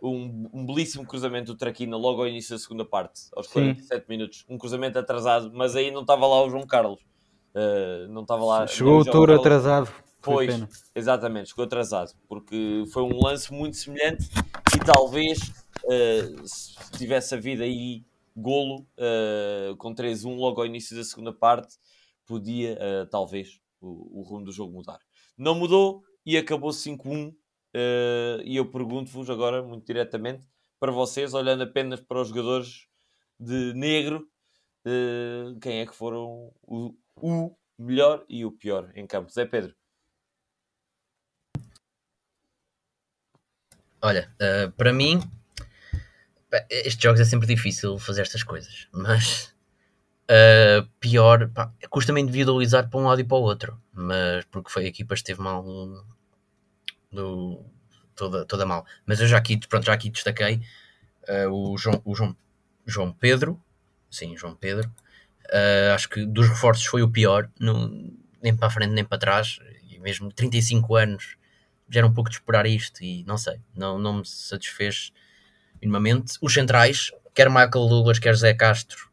um, um belíssimo cruzamento do Traquina logo ao início da segunda parte, aos
Sim.
47 minutos. Um cruzamento atrasado, mas aí não estava lá o João Carlos. Uh, não estava lá.
Chegou o touro atrasado.
Pois,
pena.
exatamente, chegou atrasado, porque foi um lance muito semelhante e talvez uh, se tivesse havido aí golo uh, com 3-1 logo ao início da segunda parte, podia uh, talvez o, o rumo do jogo mudar. Não mudou e acabou 5-1. uh, e eu pergunto-vos agora, muito diretamente, para vocês, olhando apenas para os jogadores de negro, uh, quem é que foram o, o melhor e o pior em campo? Zé Pedro.
Olha, para mim, estes jogos é sempre difícil fazer estas coisas, mas uh, pior, custa-me individualizar para um lado e para o outro, mas porque foi a equipa esteve mal no- toda, toda mal. Mas eu já aqui, pronto, já aqui destaquei uh, o, João, o João, João Pedro, sim, João Pedro. Uh, acho que dos reforços foi o pior, nem para a frente nem para trás, e mesmo 35 anos já era um pouco de esperar isto e não sei, não, não me satisfez minimamente. Os centrais, quer Michael Douglas, quer Zé Castro,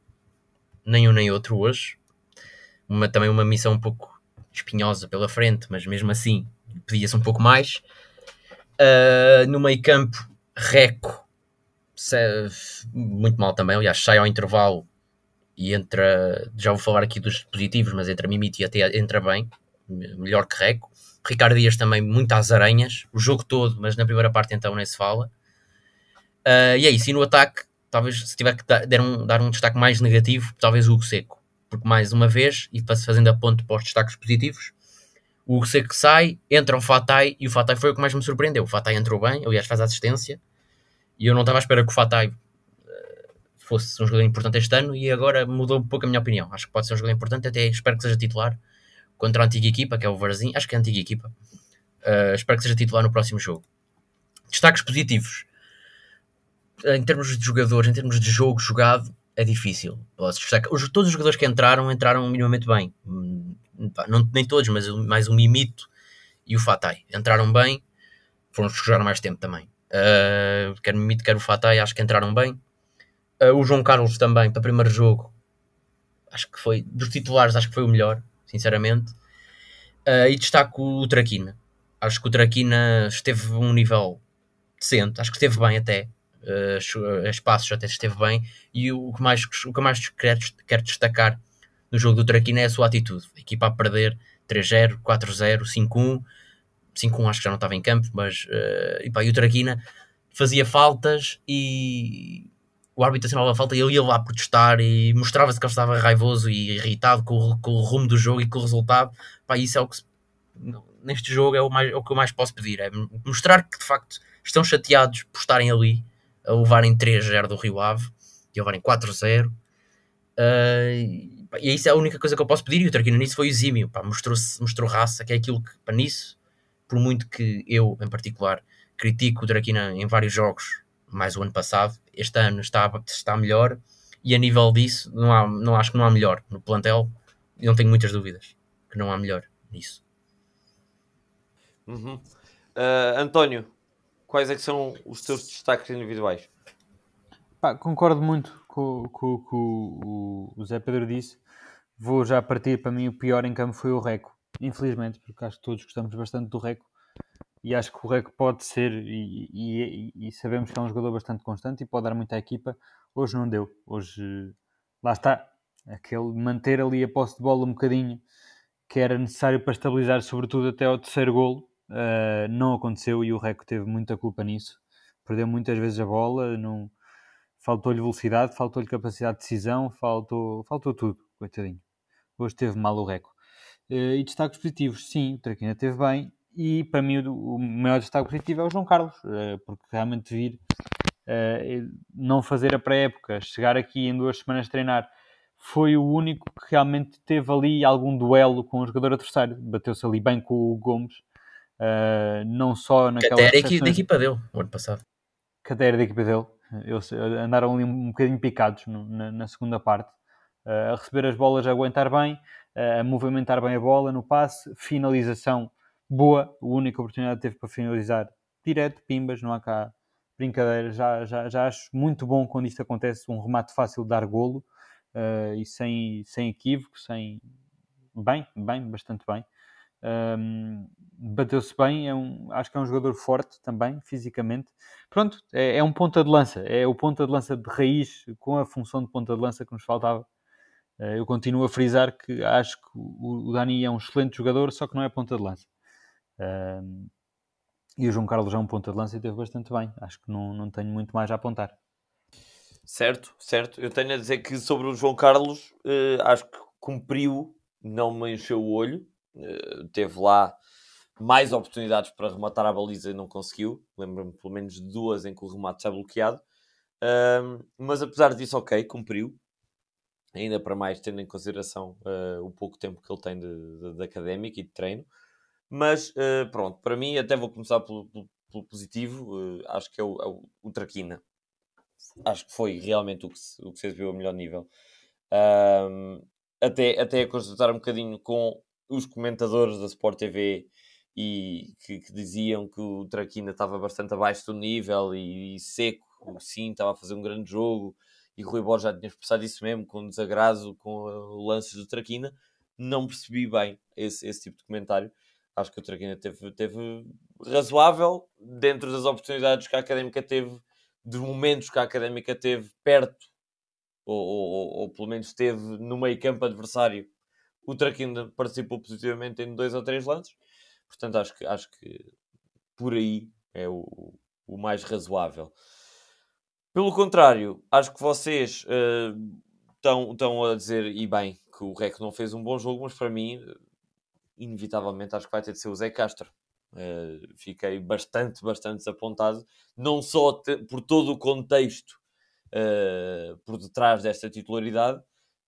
nem um nem outro hoje. Uma, também uma missão um pouco espinhosa pela frente, mas mesmo assim pedia-se um pouco mais. Uh, no meio campo, Reco, muito mal também, aliás, sai ao intervalo e entra, já vou falar aqui dos positivos, mas entra Mimiti e até entra bem, melhor que Reco. Ricardo Dias também muito às aranhas, o jogo todo, mas na primeira parte então nem se fala. Uh, e é isso, e no ataque, talvez se tiver que dar, um, dar um destaque mais negativo, talvez o Hugo Seco, porque mais uma vez, e fazendo a para os destaques positivos, o Hugo Seco sai, entra o Fatai, e o Fatai foi o que mais me surpreendeu. O Fatai entrou bem, aliás faz assistência, e eu não estava à espera que o Fatai uh, fosse um jogador importante este ano, e agora mudou um pouco a minha opinião. Acho que pode ser um jogador importante, até espero que seja titular contra a antiga equipa, que é o Varzim, acho que é a antiga equipa. Uh, espero que seja titular no próximo jogo. Destaques positivos. Em termos de jogadores, em termos de jogo jogado, é difícil. Posso todos os jogadores que entraram, entraram minimamente bem. Hum, Não, nem todos, mas mais o Mimito e o Fatai. Entraram bem, foram os que jogaram mais tempo também. Uh, quer o Mimito, quer o Fatai, acho que entraram bem. Uh, o João Carlos também, para o primeiro jogo, acho que foi, dos titulares, acho que foi o melhor, sinceramente. Uh, e destaco o Traquina. Acho que o Traquina esteve um nível decente, acho que esteve bem até. Uh, espaços até esteve bem. E o que mais, o que mais quero, quero destacar no jogo do Traquina é a sua atitude. A equipa a perder 3-0, 4-0, 5-1. 5-1 acho que já não estava em campo, mas uh, e, pá, e o Traquina fazia faltas e o árbitro assinalava a falta e ele ia lá protestar e mostrava-se que ele estava raivoso e irritado com o, com o rumo do jogo e com o resultado. Pá, isso é o que se- neste jogo é o, mais, é o que eu mais posso pedir, é mostrar que de facto estão chateados por estarem ali a levarem 3-0 do Rio Ave e levarem 4-0. Uh, e, pá, e isso é a única coisa que eu posso pedir. E o Traquino nisso foi exímio, pá, mostrou, mostrou raça, que é aquilo que, pá, nisso, por muito que eu, em particular, critico o Traquina em vários jogos, mais o ano passado, este ano está, está melhor E a nível disso, não, há, não acho que não há melhor no plantel. Não tenho muitas dúvidas que não há melhor nisso.
Uhum. Uh, António, quais é que são os teus destaques individuais?
Pá, concordo muito com o que o, o Zé Pedro disse. Vou já partir para mim o pior em campo foi o Reco. Infelizmente, porque acho que todos gostamos bastante do Reco e acho que o Reco pode ser e, e, e, sabemos que é um jogador bastante constante e pode dar muito à equipa. Hoje não deu. Hoje lá está. Aquele manter ali a posse de bola um bocadinho que era necessário para estabilizar, sobretudo até ao terceiro golo, uh, não aconteceu e o Reco teve muita culpa nisso. Perdeu muitas vezes a bola, não faltou-lhe velocidade, faltou-lhe capacidade de decisão, faltou, faltou tudo, coitadinho. Hoje teve mal o Reco. Uh, e destaques positivos, sim, o Traquina teve bem. E para mim o, o maior destaque positivo é o João Carlos, uh, porque realmente vir não fazer a pré-época, chegar aqui em duas semanas treinar, foi o único que realmente teve ali algum duelo com o jogador adversário. Bateu-se ali bem com o Gomes, não só naquela.
Que até era da equipa dele, o ano passado.
Que até era da equipa dele. Eles andaram ali um bocadinho picados no, na, na, segunda parte. a receber as bolas, a aguentar bem, a movimentar bem a bola no passe, finalização boa. A única oportunidade que teve para finalizar direto, pimbas, não há cá brincadeira. Já, já, já acho muito bom quando isto acontece, um remate fácil de dar golo uh, e sem, sem equívoco, sem. Bem, bem, bastante bem. Um, bateu-se bem, é um, acho que é um jogador forte também, fisicamente. Pronto, é, é, um ponta de lança, é o ponta de lança de raiz com a função de ponta de lança que nos faltava. Uh, eu continuo a frisar que acho que o, o Dani é um excelente jogador, só que não é ponta de lança. E o João Carlos é um ponta de lança e teve bastante bem. Acho que não, não tenho muito mais a apontar.
Certo, certo. Eu tenho a dizer que sobre o João Carlos, uh, acho que cumpriu, não me encheu o olho. Uh, teve lá mais oportunidades para rematar a baliza e não conseguiu. Lembro-me pelo menos de duas em que o remate está bloqueado. Uh, mas apesar disso, ok, cumpriu. Ainda para mais, tendo em consideração eh, o pouco tempo que ele tem de, de, de académico e de treino. Mas uh, pronto, para mim, até vou começar pelo, pelo, pelo positivo. Uh, acho que é o, é o, o, Traquina. Acho que foi realmente o que se, o que se viu a melhor nível. Até, até a consultar um bocadinho com os comentadores da Sport TV e que, que diziam que o Traquina estava bastante abaixo do nível e, e, seco, sim, estava a fazer um grande jogo e Rui Borges já tinha expressado isso mesmo, com desagrado com o lance do Traquina. Não percebi bem esse, esse tipo de comentário acho que o Traquina teve, teve razoável dentro das oportunidades que a Académica teve, dos momentos que a Académica teve perto, ou, ou, ou pelo menos teve no meio campo adversário. O Traquina participou positivamente em dois ou três lances, portanto acho que, acho que por aí é o, o mais razoável. Pelo contrário, acho que vocês estão uh, a dizer, e bem, que o Rec não fez um bom jogo, mas para mim inevitavelmente acho que vai ter de ser o Zé Castro. Uh, fiquei bastante, bastante desapontado, não só por todo o contexto uh, por detrás desta titularidade,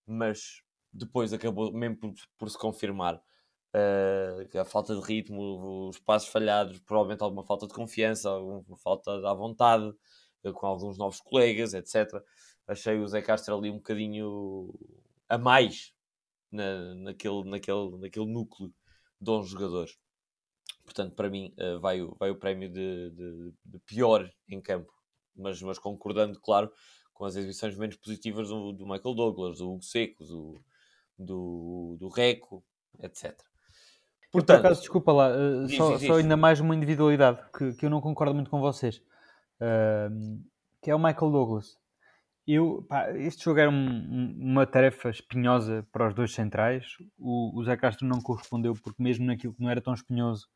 mas depois acabou mesmo por, por se confirmar uh, a falta de ritmo, os passos falhados, provavelmente alguma falta de confiança, alguma falta de vontade com alguns novos colegas, etc. Achei o Zé Castro ali um bocadinho a mais na, naquele, naquele, naquele núcleo de 11 jogadores. Portanto, para mim, uh, vai, o, vai o prémio de, de, de, pior em campo, mas, mas concordando, claro, com as exibições menos positivas do, do Michael Douglas, do Hugo Seco, do, do, do Reco, etc.
Portanto, por acaso, desculpa lá, uh, diz, só, diz, só, ainda mais uma individualidade que, que eu não concordo muito com vocês, uh, que é o Michael Douglas. Eu, pá, este jogo era um, uma tarefa espinhosa para os dois centrais. O, o Zé Castro não correspondeu porque mesmo naquilo que não era tão espinhoso,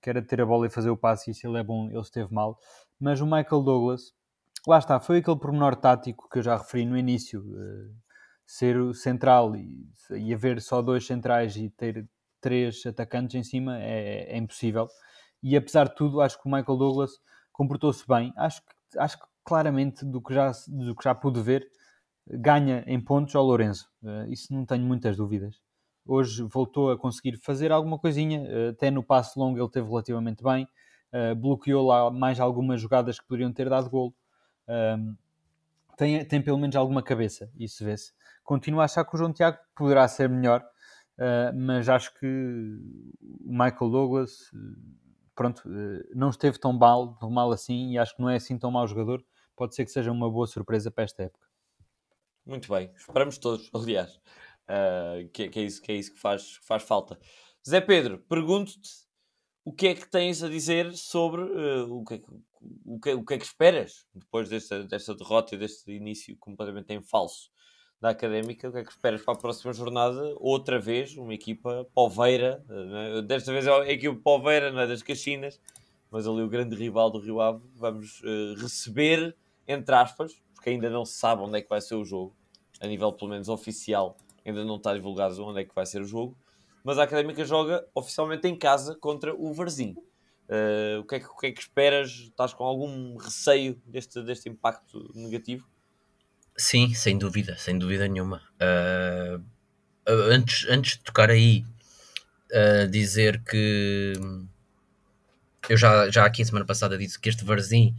que era ter a bola e fazer o passe, e se ele é bom, ele esteve mal. Mas o Michael Douglas, lá está, foi aquele pormenor tático que eu já referi no início. Uh, ser o central e, e haver só dois centrais e ter três atacantes em cima é, é impossível. E apesar de tudo, acho que o Michael Douglas comportou-se bem. Acho que, acho que claramente do que já, do que já pude ver, ganha em pontos ao Lourenço. Uh, isso não tenho muitas dúvidas. Hoje voltou a conseguir fazer alguma coisinha, uh, até no passe longo ele teve relativamente bem, uh, bloqueou lá mais algumas jogadas que poderiam ter dado golo. Tem, tem pelo menos alguma cabeça, isso vê-se. Continuo a achar que o João Tiago poderá ser melhor, uh, mas acho que o Michael Douglas, pronto, uh, não esteve tão mal, tão mal assim e acho que não é assim tão mau jogador. Pode ser que seja uma boa surpresa para esta época.
Muito bem, esperamos todos, [LAUGHS] aliás, uh, que, que, é isso, que é isso que faz, faz falta. Zé Pedro, pergunto-te o que é que tens a dizer sobre uh, o, que, é o, que, o que é que esperas depois desta, desta derrota e deste início completamente em falso da Académica, o que é que esperas para a próxima jornada? Outra vez, uma equipa poveira, é? desta vez é a equipa poveira, não é das Caxinas, mas ali o grande rival do Rio Ave, vamos uh, receber, entre aspas, porque ainda não se sabe onde é que vai ser o jogo, a nível pelo menos oficial, ainda não está divulgado onde é que vai ser o jogo, mas a Académica joga oficialmente em casa contra o Varzim. Uh, o, que é que, o que é que esperas? Estás com algum receio deste, deste impacto negativo?
Sim, sem dúvida, sem dúvida nenhuma. Uh, antes, antes de tocar aí, uh, dizer que eu já, já aqui a semana passada disse que este Varzim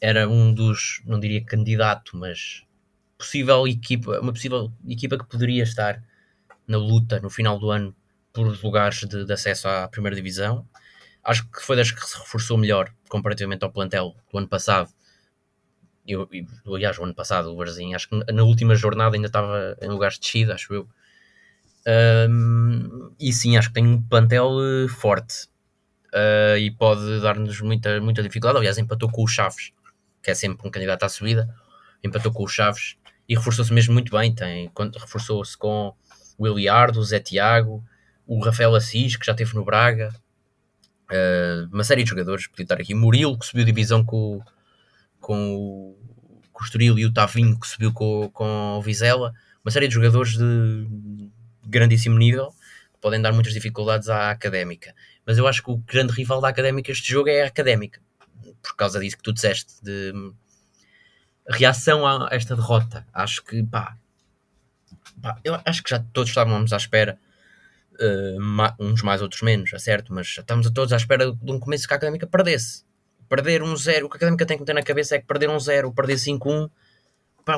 era um dos, não diria candidato, mas possível equipa, uma possível equipa que poderia estar na luta no final do ano por lugares de, de, acesso à primeira divisão. Acho que foi das que se reforçou melhor comparativamente ao plantel do ano passado. Eu, eu, aliás, o ano passado, o Varzim, acho que na última jornada ainda estava em lugares de descida, acho eu. Um, e sim, acho que tem um plantel eh, forte uh, e pode dar-nos muita, muita dificuldade. Aliás, empatou com o Chaves, que é sempre um candidato à subida. Empatou com o Chaves e reforçou-se mesmo muito bem. Tem, reforçou-se com o Eliardo, o Zé Tiago, o Rafael Assis, que já esteve no Braga, uh, uma série de jogadores, podia estar aqui, Murilo, que subiu divisão com, com, o, com o Estoril, e o Tavinho, que subiu com, com o Vizela, uma série de jogadores de grandíssimo nível, que podem dar muitas dificuldades à Académica. Mas eu acho que o grande rival da Académica este jogo é a Académica, por causa disso que tu disseste, de reação a esta derrota. Acho que, pá, pá eu acho que já todos estávamos à espera uh, uns mais, outros menos, é certo, mas estamos a todos à espera de um começo que a Académica perdesse. Perder um zero, o que a Académica tem que ter na cabeça é que perder um zero, perder 5-1,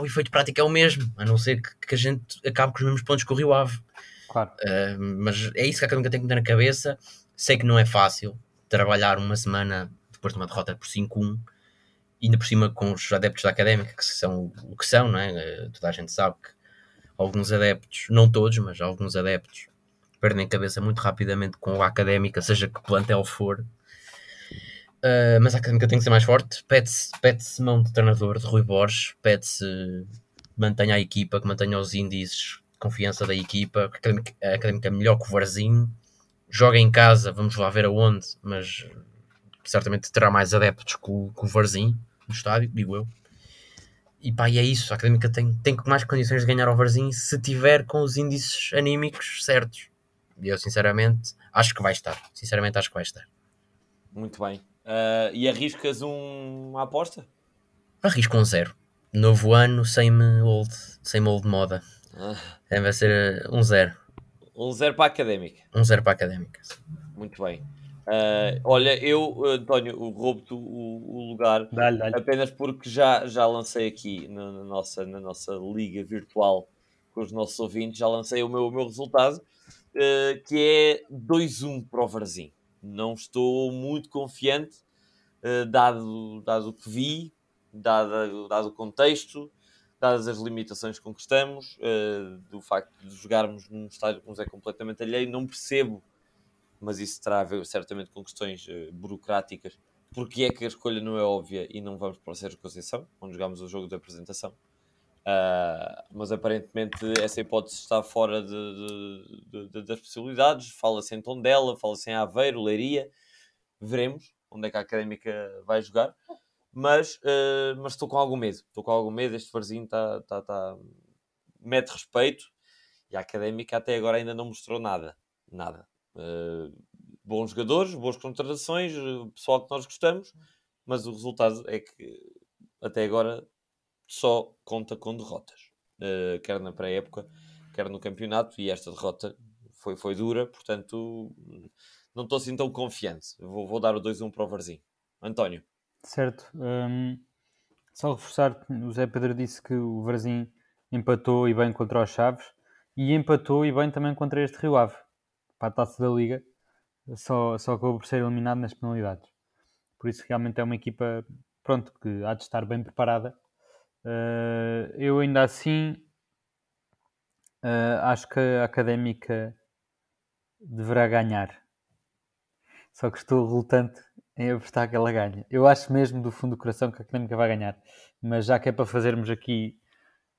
o efeito prático é o mesmo, a não ser que, que, a gente acabe com os mesmos pontos que o Rio Ave.
Claro.
Uh, mas é isso que a Académica tem que ter na cabeça. Sei que não é fácil trabalhar uma semana depois de uma derrota por 5-1, ainda por cima com os adeptos da Académica, que são o que são, não é? Uh, toda a gente sabe que alguns adeptos, não todos, mas alguns adeptos perdem cabeça muito rapidamente com a académica, seja que plantel for. Uh, mas a académica tem que ser mais forte. Pede-se pede mão de treinador de Rui Borges, pede-se mantenha a equipa, que mantenha os índices de confiança da equipa. A académica, a académica é melhor que o Varzinho. Joga em casa, vamos lá ver aonde, mas certamente terá mais adeptos que o, que o Varzinho no estádio, digo eu. E pá, e é isso. A académica tem, tem mais condições de ganhar ao Varzinho se tiver com os índices anímicos certos. E eu, sinceramente, acho que vai estar. Sinceramente, acho que vai estar.
Muito bem. Uh, e arriscas um, uma aposta?
Arrisco um zero. Novo ano, sem old, sem molde de moda. Ah. Vai ser uh, um zero.
Um zero para a académica.
Um zero para a académica.
Muito bem. Uh, olha, eu, António, roubo-te o, o, lugar apenas porque já, já lancei aqui na, na, nossa, na nossa liga virtual com os nossos ouvintes, já lancei o meu, o meu resultado uh, que é 2-1 para o Varzim. Não estou muito confiante, uh, dado, dado o que vi, dado, dado o contexto, dadas as limitações com que estamos, uh, do facto de jogarmos num estádio que nos é completamente alheio, não percebo, mas isso terá a ver certamente com questões burocráticas, porque é que a escolha não é óbvia e não vamos para o Sérgio Conceição, onde jogamos o jogo da apresentação. Uh, mas aparentemente essa hipótese está fora de, de, de, das possibilidades. Fala-se em Tondela, fala-se em Aveiro, Leiria. Veremos onde é que a Académica vai jogar. Mas, uh, mas estou com algum medo. Estou com algum medo. Este Varzinho está, está, está... mete respeito e a Académica até agora ainda não mostrou nada. Nada. Uh, bons jogadores, boas contratações, pessoal que nós gostamos, mas o resultado é que até agora só conta com derrotas, uh, quer na pré-época, quer no campeonato, e esta derrota foi, foi dura, portanto não estou assim tão confiante. Vou, vou dar o 2-1 para o Varzinho. António.
Certo. Um, Só reforçar, o Zé Pedro disse que o Varzim empatou e bem contra os Chaves e empatou e bem também contra este Rio Ave, para a taça da Liga, só, só acabou por ser eliminado nas penalidades. Por isso realmente é uma equipa, pronto, que há de estar bem preparada. Uh, eu ainda assim uh, acho que a Académica deverá ganhar. Só que estou relutante em apostar que ela ganha. Eu acho mesmo do fundo do coração que a Académica vai ganhar. Mas já que é para fazermos aqui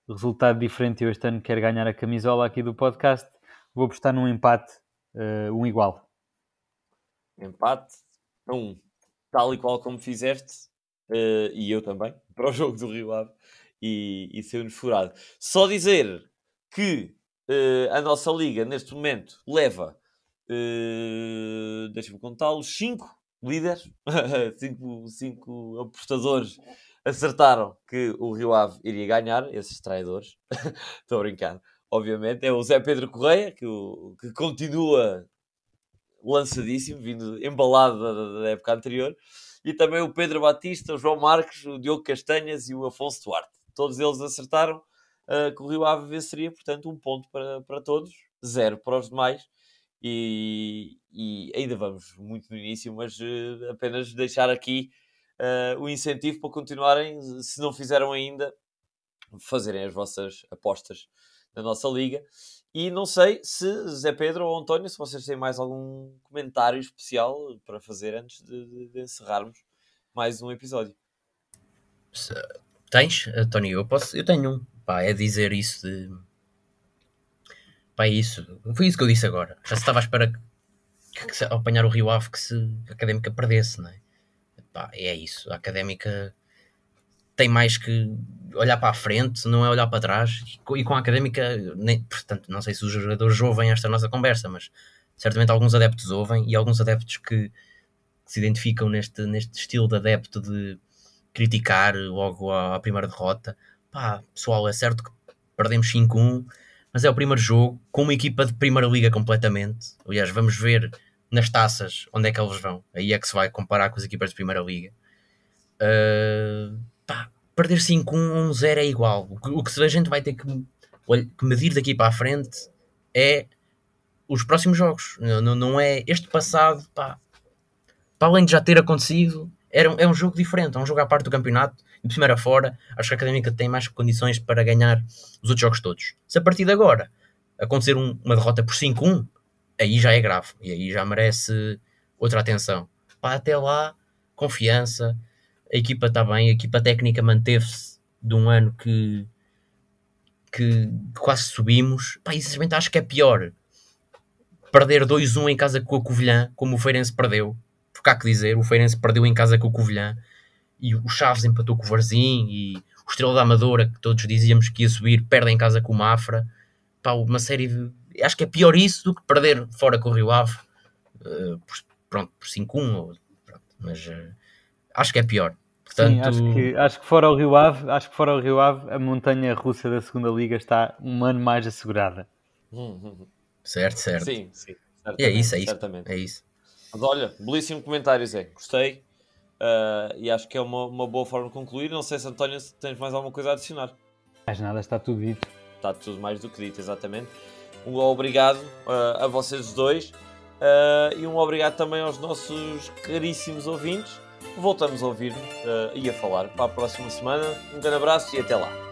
resultado diferente, eu este ano quero ganhar a camisola aqui do podcast, vou apostar num empate, uh, um igual.
Empate, um, tal e qual como fizeste, e eu também, para o jogo do Rio Ave, e, e saiu-nos furado. Só dizer que uh, a nossa liga, neste momento, leva, uh, deixa-me contá-los, 5 líderes, [LAUGHS] 5 cinco apostadores acertaram que o Rio Ave iria ganhar, esses traidores, [LAUGHS] estou a brincar, obviamente, é o Zé Pedro Correia, que, que continua lançadíssimo, vindo embalado da, da, época anterior, e também o Pedro Batista, o João Marques, o Diogo Castanhas e o Afonso Duarte. Todos eles acertaram uh, que Ave venceria, portanto, um ponto para, para todos, zero para os demais. E, e ainda vamos muito no início, mas uh, apenas deixar aqui uh, o incentivo para continuarem, se não fizeram ainda, fazerem as vossas apostas na nossa liga. E não sei se Zé Pedro ou António, se vocês têm mais algum comentário especial para fazer antes de, de, de encerrarmos mais um episódio.
Tens, António? Eu, posso, eu tenho um. Pá, é dizer isso de. Pá, é isso. Foi isso que eu disse agora. Já se estava à espera que, que, que apanhar o Rio Ave que se a académica perdesse, não é? Pá, é isso. A académica tem mais que olhar para a frente, não é olhar para trás. E com a académica, nem, portanto, não sei se os jogadores ouvem esta nossa conversa, mas certamente alguns adeptos ouvem e alguns adeptos que, que se identificam neste, neste estilo de adepto de criticar logo à, à primeira derrota. Pá, pessoal, é certo que perdemos 5-1, mas é o primeiro jogo com uma equipa de primeira liga completamente. Aliás, vamos ver nas taças onde é que eles vão. Aí é que se vai comparar com as equipas de primeira liga. Uh, perder 5-1 ou 1-0 é igual. O que, o que a gente vai ter que, que, medir daqui para a frente é os próximos jogos. Não, não é este passado, pá, para além de já ter acontecido, era, é um jogo diferente, é um jogo à parte do campeonato. De primeira fora, acho que a Académica tem mais condições para ganhar os outros jogos todos. Se a partir de agora acontecer um, uma derrota por 5-1, aí já é grave e aí já merece outra atenção. Pá, até lá, confiança, a equipa está bem, a equipa técnica manteve-se de um ano que, que quase subimos. Pá, e sinceramente acho que é pior perder 2-1 em casa com a Covilhã, como o Feirense perdeu. Porque há que dizer, o Feirense perdeu em casa com o Covilhã e o Chaves empatou com o Varzim e o Estrela da Amadora, que todos dizíamos que ia subir, perde em casa com o Mafra. Pá, uma série de... Acho que é pior isso do que perder fora com o Rio Ave. Uh, por, pronto, por 5-1. Mas uh, acho que é pior.
Portanto... Sim, acho que, acho que fora o Rio Ave, acho que fora o Rio Ave, a montanha russa da segunda liga está um ano mais assegurada.
Certo, certo.
Sim, sim.
E é isso, é isso. Certamente. É isso.
Mas olha, belíssimo comentário, Zé. Gostei. Uh, e acho que é uma, uma boa forma de concluir. Não sei se António se tens mais alguma coisa a adicionar.
Mais nada, está tudo dito.
Está tudo mais do que dito, exatamente. Um obrigado uh, a vocês dois. Uh, e um obrigado também aos nossos caríssimos ouvintes voltamos a ouvir uh, e a falar para a próxima semana. Um grande abraço e até lá.